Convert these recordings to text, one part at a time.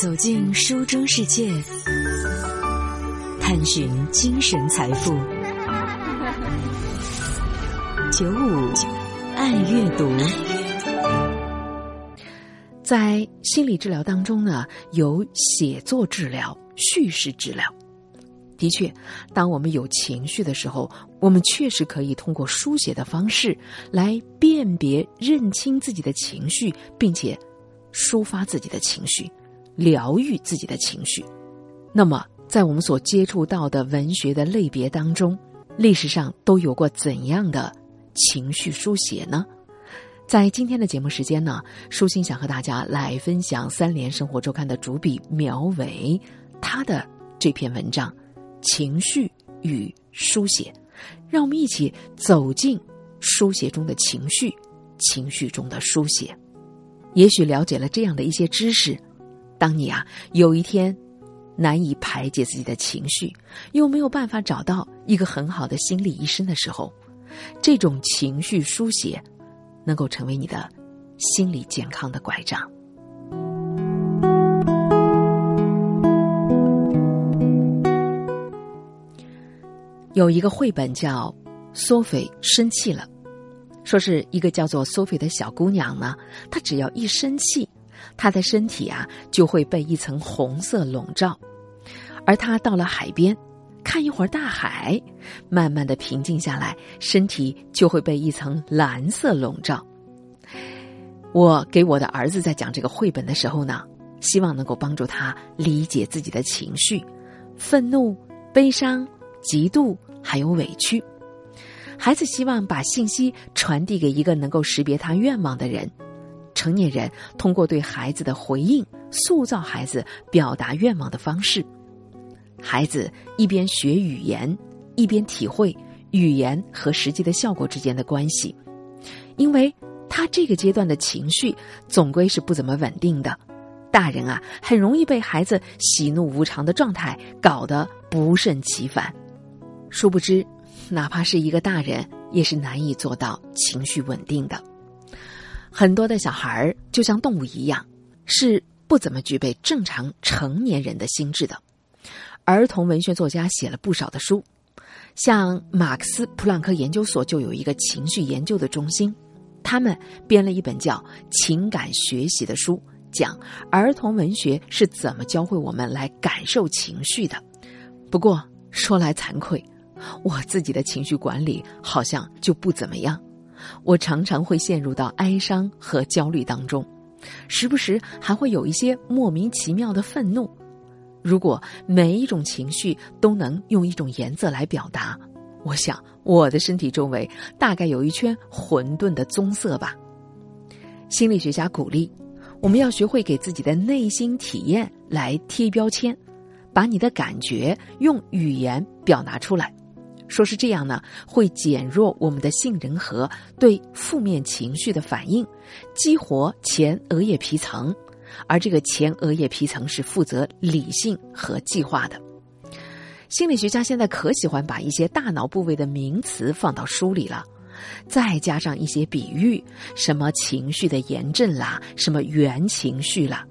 走进书中世界，探寻精神财富。九五爱阅读，在心理治疗当中呢，有写作治疗、叙事治疗。的确，当我们有情绪的时候，我们确实可以通过书写的方式来辨别、认清自己的情绪，并且抒发自己的情绪，疗愈自己的情绪。那么，在我们所接触到的文学的类别当中，历史上都有过怎样的情绪书写呢？在今天的节目时间呢，舒心想和大家来分享《三联生活周刊》的主笔苗伟他的这篇文章。情绪与书写，让我们一起走进书写中的情绪，情绪中的书写。也许了解了这样的一些知识，当你啊有一天难以排解自己的情绪，又没有办法找到一个很好的心理医生的时候，这种情绪书写能够成为你的心理健康的拐杖。有一个绘本叫《索菲生气了》，说是一个叫做索菲的小姑娘呢，她只要一生气，他的身体啊就会被一层红色笼罩，而他到了海边，看一会儿大海，慢慢的平静下来，身体就会被一层蓝色笼罩。我给我的儿子在讲这个绘本的时候呢，希望能够帮助他理解自己的情绪，愤怒、悲伤、嫉妒。还有委屈，孩子希望把信息传递给一个能够识别他愿望的人。成年人通过对孩子的回应，塑造孩子表达愿望的方式。孩子一边学语言，一边体会语言和实际的效果之间的关系，因为他这个阶段的情绪总归是不怎么稳定的。大人啊，很容易被孩子喜怒无常的状态搞得不胜其烦。殊不知，哪怕是一个大人，也是难以做到情绪稳定的。很多的小孩儿就像动物一样，是不怎么具备正常成年人的心智的。儿童文学作家写了不少的书，像马克思普朗克研究所就有一个情绪研究的中心，他们编了一本叫《情感学习》的书，讲儿童文学是怎么教会我们来感受情绪的。不过说来惭愧。我自己的情绪管理好像就不怎么样，我常常会陷入到哀伤和焦虑当中，时不时还会有一些莫名其妙的愤怒。如果每一种情绪都能用一种颜色来表达，我想我的身体周围大概有一圈混沌的棕色吧。心理学家鼓励我们要学会给自己的内心体验来贴标签，把你的感觉用语言表达出来。说是这样呢，会减弱我们的杏仁核对负面情绪的反应，激活前额叶皮层，而这个前额叶皮层是负责理性和计划的。心理学家现在可喜欢把一些大脑部位的名词放到书里了，再加上一些比喻，什么情绪的炎症啦，什么原情绪啦。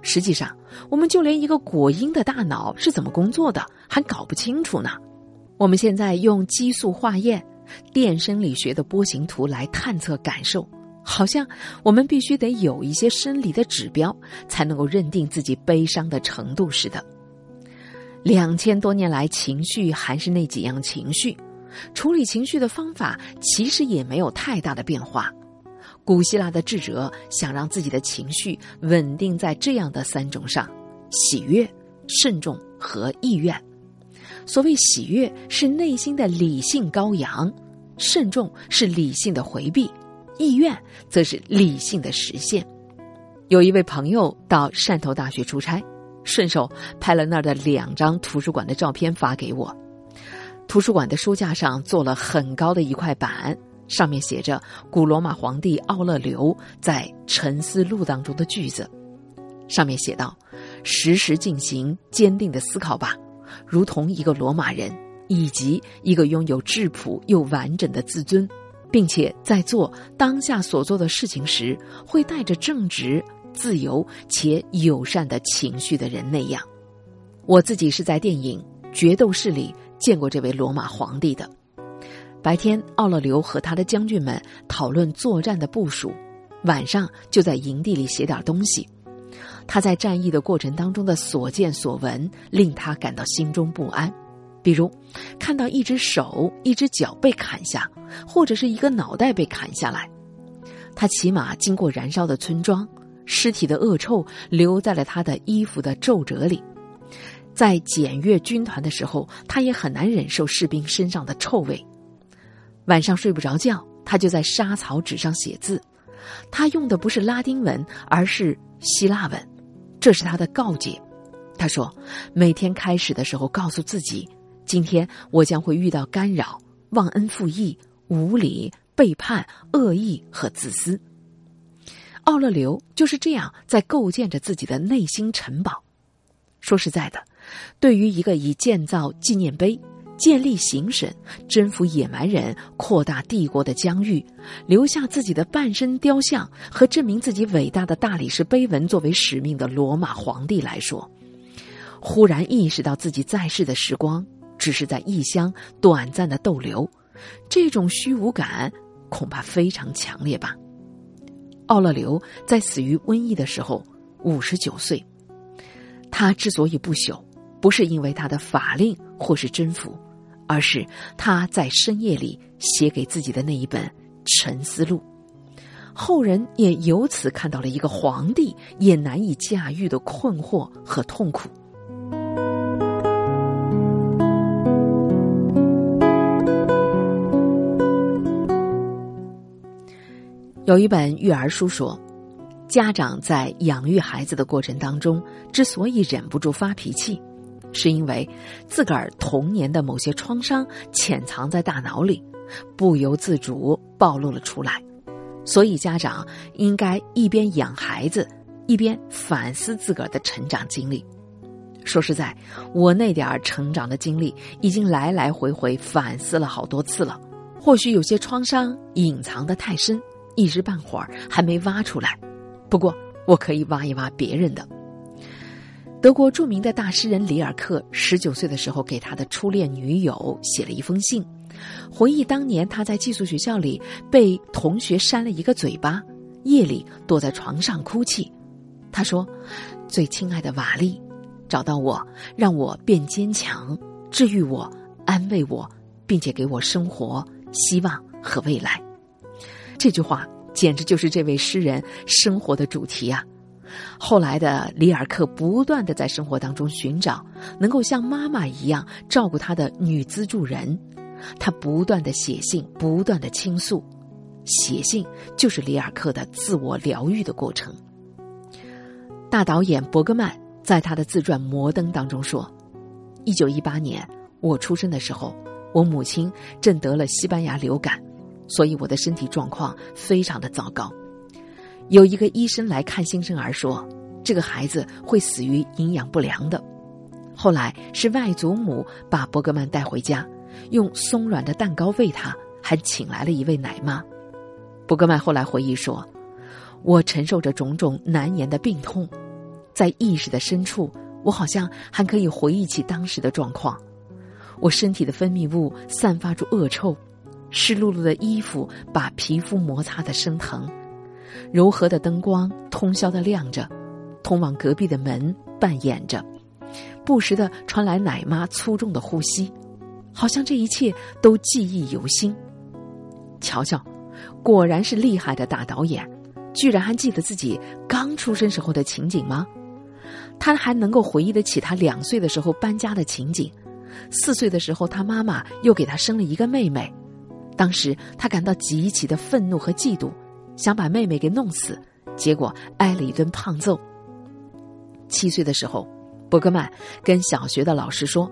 实际上，我们就连一个果蝇的大脑是怎么工作的还搞不清楚呢。我们现在用激素化验、电生理学的波形图来探测感受，好像我们必须得有一些生理的指标才能够认定自己悲伤的程度似的。两千多年来，情绪还是那几样情绪，处理情绪的方法其实也没有太大的变化。古希腊的智者想让自己的情绪稳定在这样的三种上：喜悦、慎重和意愿。所谓喜悦是内心的理性高扬，慎重是理性的回避，意愿则是理性的实现。有一位朋友到汕头大学出差，顺手拍了那儿的两张图书馆的照片发给我。图书馆的书架上做了很高的一块板，上面写着古罗马皇帝奥勒留在《沉思录》当中的句子，上面写道：“时时进行坚定的思考吧。”如同一个罗马人，以及一个拥有质朴又完整的自尊，并且在做当下所做的事情时，会带着正直、自由且友善的情绪的人那样。我自己是在电影《决斗士》里见过这位罗马皇帝的。白天，奥勒留和他的将军们讨论作战的部署，晚上就在营地里写点东西。他在战役的过程当中的所见所闻，令他感到心中不安。比如，看到一只手、一只脚被砍下，或者是一个脑袋被砍下来。他骑马经过燃烧的村庄，尸体的恶臭留在了他的衣服的皱褶里。在检阅军团的时候，他也很难忍受士兵身上的臭味。晚上睡不着觉，他就在沙草纸上写字。他用的不是拉丁文，而是希腊文，这是他的告诫。他说：“每天开始的时候，告诉自己，今天我将会遇到干扰、忘恩负义、无理、背叛、恶意和自私。”奥勒留就是这样在构建着自己的内心城堡。说实在的，对于一个以建造纪念碑。建立行省、征服野蛮人、扩大帝国的疆域，留下自己的半身雕像和证明自己伟大的大理石碑文作为使命的罗马皇帝来说，忽然意识到自己在世的时光只是在异乡短暂的逗留，这种虚无感恐怕非常强烈吧。奥勒留在死于瘟疫的时候五十九岁，他之所以不朽，不是因为他的法令或是征服。而是他在深夜里写给自己的那一本《沉思录》，后人也由此看到了一个皇帝也难以驾驭的困惑和痛苦。有一本育儿书说，家长在养育孩子的过程当中，之所以忍不住发脾气。是因为自个儿童年的某些创伤潜藏在大脑里，不由自主暴露了出来，所以家长应该一边养孩子，一边反思自个儿的成长经历。说实在，我那点儿成长的经历已经来来回回反思了好多次了。或许有些创伤隐藏的太深，一时半会儿还没挖出来。不过，我可以挖一挖别人的。德国著名的大诗人里尔克十九岁的时候，给他的初恋女友写了一封信，回忆当年他在寄宿学校里被同学扇了一个嘴巴，夜里躲在床上哭泣。他说：“最亲爱的瓦利，找到我，让我变坚强，治愈我，安慰我，并且给我生活、希望和未来。”这句话简直就是这位诗人生活的主题啊！后来的里尔克不断的在生活当中寻找能够像妈妈一样照顾他的女资助人，他不断的写信，不断的倾诉，写信就是里尔克的自我疗愈的过程。大导演伯格曼在他的自传《摩登》当中说：“一九一八年我出生的时候，我母亲正得了西班牙流感，所以我的身体状况非常的糟糕。”有一个医生来看新生儿，说这个孩子会死于营养不良的。后来是外祖母把伯格曼带回家，用松软的蛋糕喂他，还请来了一位奶妈。伯格曼后来回忆说：“我承受着种种难言的病痛，在意识的深处，我好像还可以回忆起当时的状况。我身体的分泌物散发出恶臭，湿漉漉的衣服把皮肤摩擦的生疼。”柔和的灯光通宵的亮着，通往隔壁的门半掩着，不时的传来奶妈粗重的呼吸，好像这一切都记忆犹新。瞧瞧，果然是厉害的大导演，居然还记得自己刚出生时候的情景吗？他还能够回忆得起他两岁的时候搬家的情景，四岁的时候他妈妈又给他生了一个妹妹，当时他感到极其的愤怒和嫉妒。想把妹妹给弄死，结果挨了一顿胖揍。七岁的时候，伯格曼跟小学的老师说：“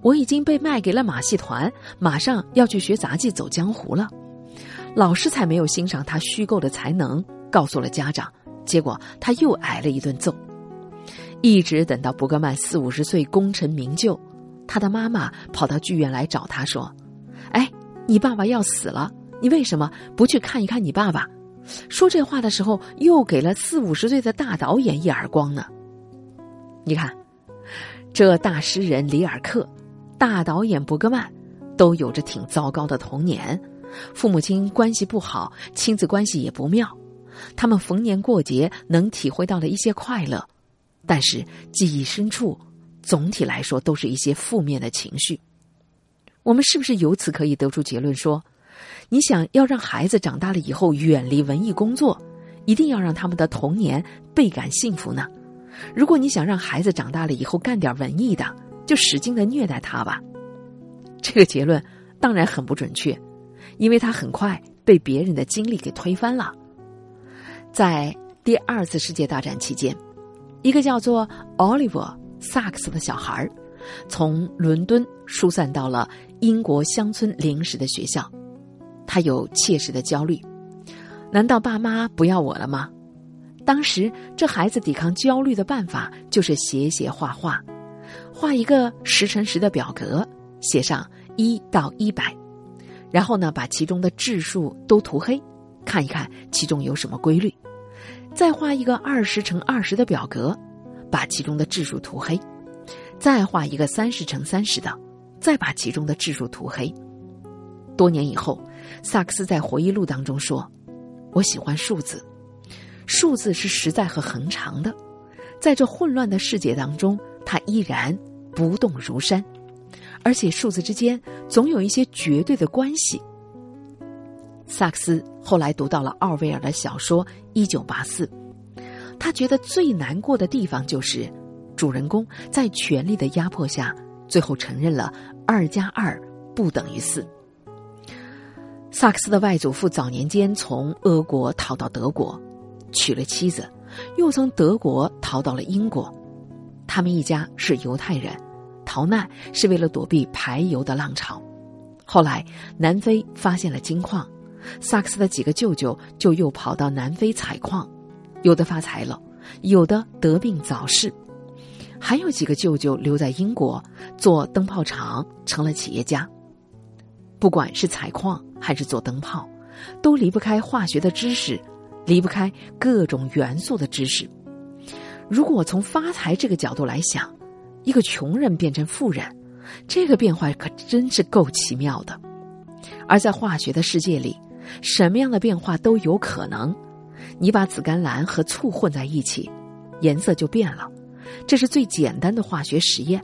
我已经被卖给了马戏团，马上要去学杂技走江湖了。”老师才没有欣赏他虚构的才能，告诉了家长。结果他又挨了一顿揍。一直等到伯格曼四五十岁功成名就，他的妈妈跑到剧院来找他说：“哎，你爸爸要死了，你为什么不去看一看你爸爸？”说这话的时候又给了四五十岁的大导演一耳光呢。你看，这大诗人里尔克、大导演伯格曼，都有着挺糟糕的童年，父母亲关系不好，亲子关系也不妙。他们逢年过节能体会到了一些快乐，但是记忆深处，总体来说都是一些负面的情绪。我们是不是由此可以得出结论说，你想要让孩子长大了以后远离文艺工作，一定要让他们的童年倍感幸福呢？如果你想让孩子长大了以后干点文艺的，就使劲的虐待他吧。这个结论当然很不准确，因为他很快被别人的经历给推翻了。在第二次世界大战期间，一个叫做 Oliver 萨克斯的小孩儿从伦敦疏散到了英国乡村临时的学校。他有切实的焦虑：难道爸妈不要我了吗？当时这孩子抵抗焦虑的办法就是写写画画，画一个十乘十的表格，写上一到一百，然后呢把其中的质数都涂黑。看一看其中有什么规律，再画一个二十乘二十的表格，把其中的质数涂黑；再画一个三十乘三十的，再把其中的质数涂黑。多年以后，萨克斯在回忆录当中说：“我喜欢数字，数字是实在和恒长的，在这混乱的世界当中，它依然不动如山，而且数字之间总有一些绝对的关系。”萨克斯后来读到了奥威尔的小说《一九八四》，他觉得最难过的地方就是，主人公在权力的压迫下，最后承认了二加二不等于四。萨克斯的外祖父早年间从俄国逃到德国，娶了妻子，又从德国逃到了英国。他们一家是犹太人，逃难是为了躲避排犹的浪潮。后来南非发现了金矿。萨克斯的几个舅舅就又跑到南非采矿，有的发财了，有的得病早逝，还有几个舅舅留在英国做灯泡厂，成了企业家。不管是采矿还是做灯泡，都离不开化学的知识，离不开各种元素的知识。如果从发财这个角度来想，一个穷人变成富人，这个变化可真是够奇妙的。而在化学的世界里，什么样的变化都有可能，你把紫甘蓝和醋混在一起，颜色就变了，这是最简单的化学实验。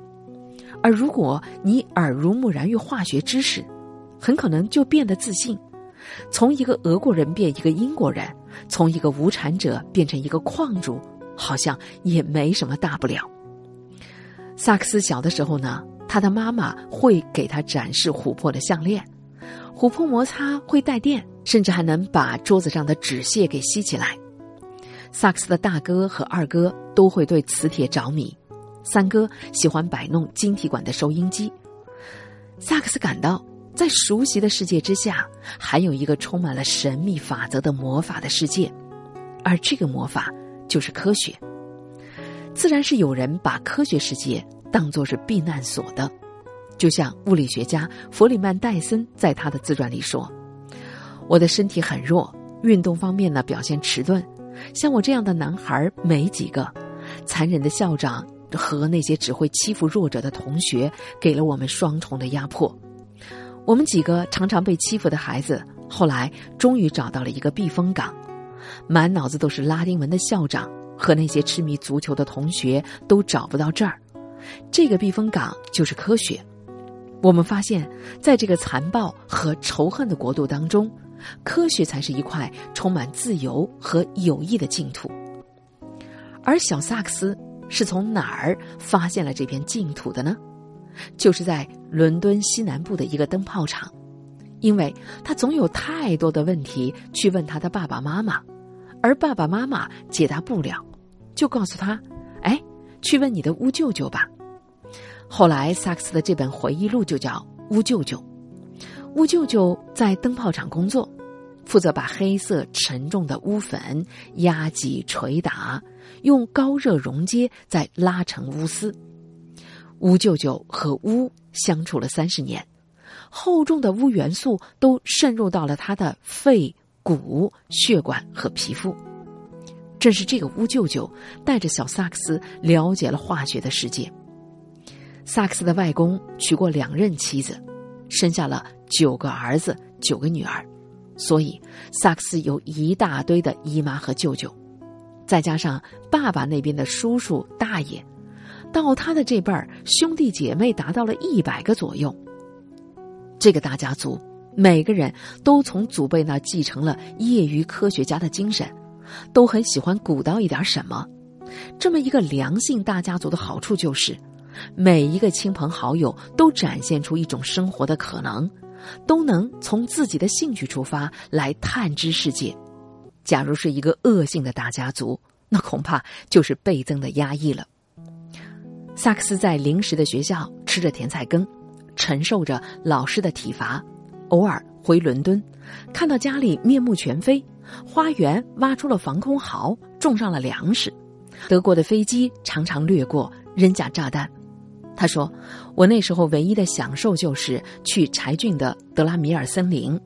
而如果你耳濡目染于化学知识，很可能就变得自信，从一个俄国人变一个英国人，从一个无产者变成一个矿主，好像也没什么大不了。萨克斯小的时候呢，他的妈妈会给他展示琥珀的项链。琥珀摩擦会带电，甚至还能把桌子上的纸屑给吸起来。萨克斯的大哥和二哥都会对磁铁着迷，三哥喜欢摆弄晶体管的收音机。萨克斯感到，在熟悉的世界之下，还有一个充满了神秘法则的魔法的世界，而这个魔法就是科学。自然是有人把科学世界当作是避难所的。就像物理学家弗里曼戴森在他的自传里说：“我的身体很弱，运动方面呢表现迟钝，像我这样的男孩没几个。残忍的校长和那些只会欺负弱者的同学给了我们双重的压迫。我们几个常常被欺负的孩子，后来终于找到了一个避风港。满脑子都是拉丁文的校长和那些痴迷足球的同学都找不到这儿。这个避风港就是科学。”我们发现，在这个残暴和仇恨的国度当中，科学才是一块充满自由和友谊的净土。而小萨克斯是从哪儿发现了这片净土的呢？就是在伦敦西南部的一个灯泡厂，因为他总有太多的问题去问他的爸爸妈妈，而爸爸妈妈解答不了，就告诉他：“哎，去问你的乌舅舅吧。”后来，萨克斯的这本回忆录就叫《乌舅舅》。乌舅舅在灯泡厂工作，负责把黑色沉重的乌粉压挤、捶打，用高热熔接，再拉成乌丝。乌舅舅和乌相处了三十年，厚重的乌元素都渗入到了他的肺、骨、血管和皮肤。正是这个巫舅舅带着小萨克斯了解了化学的世界。萨克斯的外公娶过两任妻子，生下了九个儿子、九个女儿，所以萨克斯有一大堆的姨妈和舅舅，再加上爸爸那边的叔叔、大爷，到他的这辈儿，兄弟姐妹达到了一百个左右。这个大家族每个人都从祖辈那继承了业余科学家的精神。都很喜欢鼓捣一点什么，这么一个良性大家族的好处就是，每一个亲朋好友都展现出一种生活的可能，都能从自己的兴趣出发来探知世界。假如是一个恶性的大家族，那恐怕就是倍增的压抑了。萨克斯在临时的学校吃着甜菜根，承受着老师的体罚，偶尔回伦敦，看到家里面目全非。花园挖出了防空壕，种上了粮食。德国的飞机常常掠过，扔下炸弹。他说：“我那时候唯一的享受就是去柴郡的德拉米尔森林，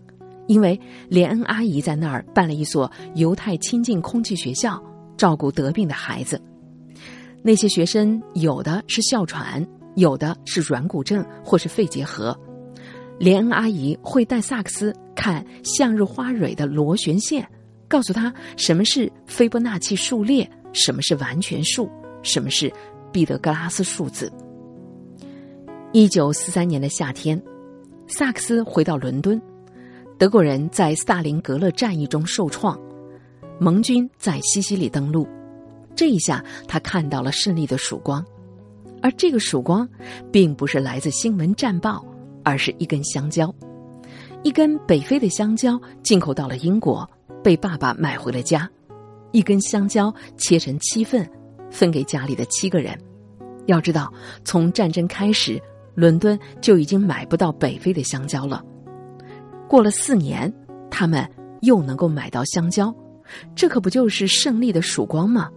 因为连恩阿姨在那儿办了一所犹太亲近空气学校，照顾得病的孩子。那些学生有的是哮喘，有的是软骨症或是肺结核。连恩阿姨会带萨克斯看向日花蕊的螺旋线。”告诉他什么是斐波那契数列，什么是完全数，什么是毕德哥拉斯数字。一九四三年的夏天，萨克斯回到伦敦，德国人在斯大林格勒战役中受创，盟军在西西里登陆，这一下他看到了胜利的曙光，而这个曙光并不是来自新闻战报，而是一根香蕉，一根北非的香蕉进口到了英国。被爸爸买回了家，一根香蕉切成七份，分给家里的七个人。要知道，从战争开始，伦敦就已经买不到北非的香蕉了。过了四年，他们又能够买到香蕉，这可不就是胜利的曙光吗？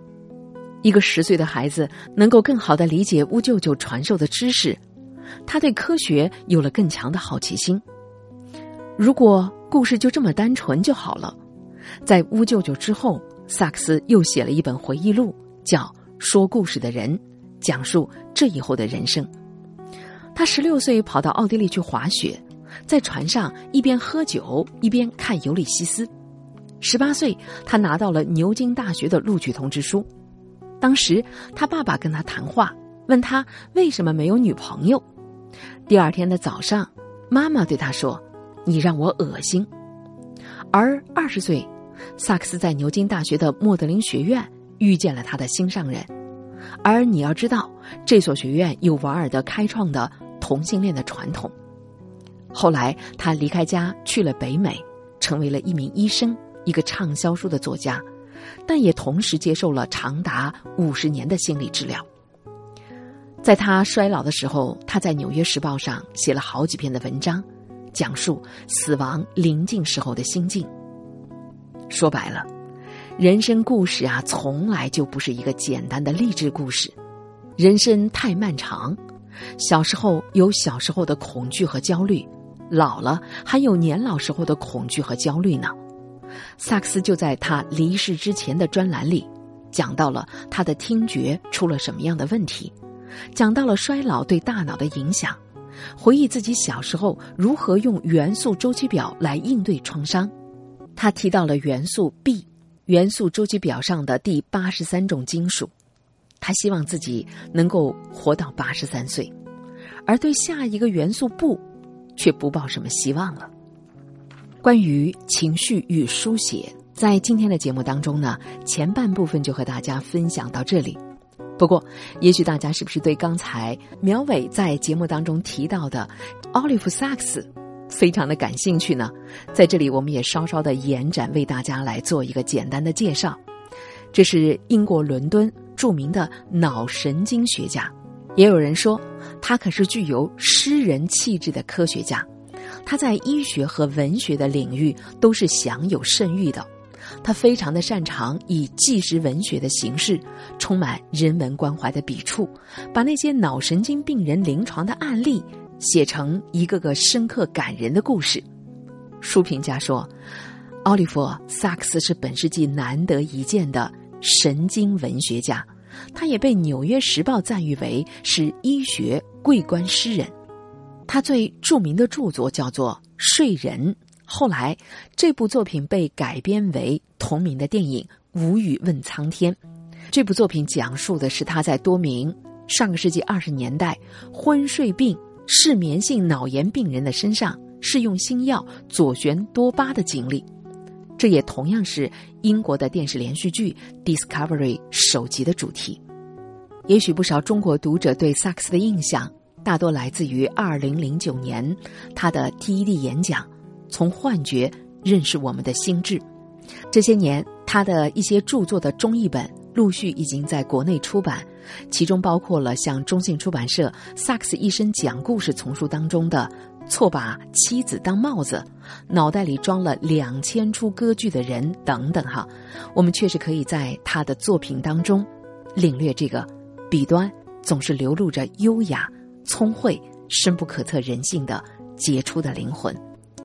一个十岁的孩子能够更好的理解乌舅舅传授的知识，他对科学有了更强的好奇心。如果故事就这么单纯就好了。在乌舅舅之后，萨克斯又写了一本回忆录，叫《说故事的人》，讲述这以后的人生。他十六岁跑到奥地利去滑雪，在船上一边喝酒一边看《尤里西斯》。十八岁，他拿到了牛津大学的录取通知书。当时，他爸爸跟他谈话，问他为什么没有女朋友。第二天的早上，妈妈对他说：“你让我恶心。”而二十岁。萨克斯在牛津大学的莫德林学院遇见了他的心上人，而你要知道，这所学院有瓦尔德开创的同性恋的传统。后来，他离开家去了北美，成为了一名医生，一个畅销书的作家，但也同时接受了长达五十年的心理治疗。在他衰老的时候，他在《纽约时报》上写了好几篇的文章，讲述死亡临近时候的心境。说白了，人生故事啊，从来就不是一个简单的励志故事。人生太漫长，小时候有小时候的恐惧和焦虑，老了还有年老时候的恐惧和焦虑呢。萨克斯就在他离世之前的专栏里，讲到了他的听觉出了什么样的问题，讲到了衰老对大脑的影响，回忆自己小时候如何用元素周期表来应对创伤。他提到了元素 B，元素周期表上的第八十三种金属。他希望自己能够活到八十三岁，而对下一个元素不，却不抱什么希望了。关于情绪与书写，在今天的节目当中呢，前半部分就和大家分享到这里。不过，也许大家是不是对刚才苗伟在节目当中提到的奥利弗·萨克斯？非常的感兴趣呢，在这里我们也稍稍的延展为大家来做一个简单的介绍。这是英国伦敦著名的脑神经学家，也有人说他可是具有诗人气质的科学家。他在医学和文学的领域都是享有盛誉的。他非常的擅长以纪实文学的形式，充满人文关怀的笔触，把那些脑神经病人临床的案例。写成一个个深刻感人的故事。书评家说：“奥利弗·萨克斯是本世纪难得一见的神经文学家，他也被《纽约时报》赞誉为是医学桂冠诗人。他最著名的著作叫做《睡人》，后来这部作品被改编为同名的电影《无语问苍天》。这部作品讲述的是他在多名上个世纪二十年代昏睡病、失眠性脑炎病人的身上试用新药左旋多巴的经历。这也同样是英国的电视连续剧《Discovery》首集的主题。也许不少中国读者对萨克斯的印象，大多来自于二零零九年他的 TED 演讲《从幻觉认识我们的心智》。这些年，他的一些著作的中译本。陆续已经在国内出版，其中包括了像中信出版社《萨克斯一生讲故事》丛书当中的《错把妻子当帽子》，脑袋里装了两千出歌剧的人等等哈。我们确实可以在他的作品当中领略这个笔端总是流露着优雅、聪慧、深不可测人性的杰出的灵魂。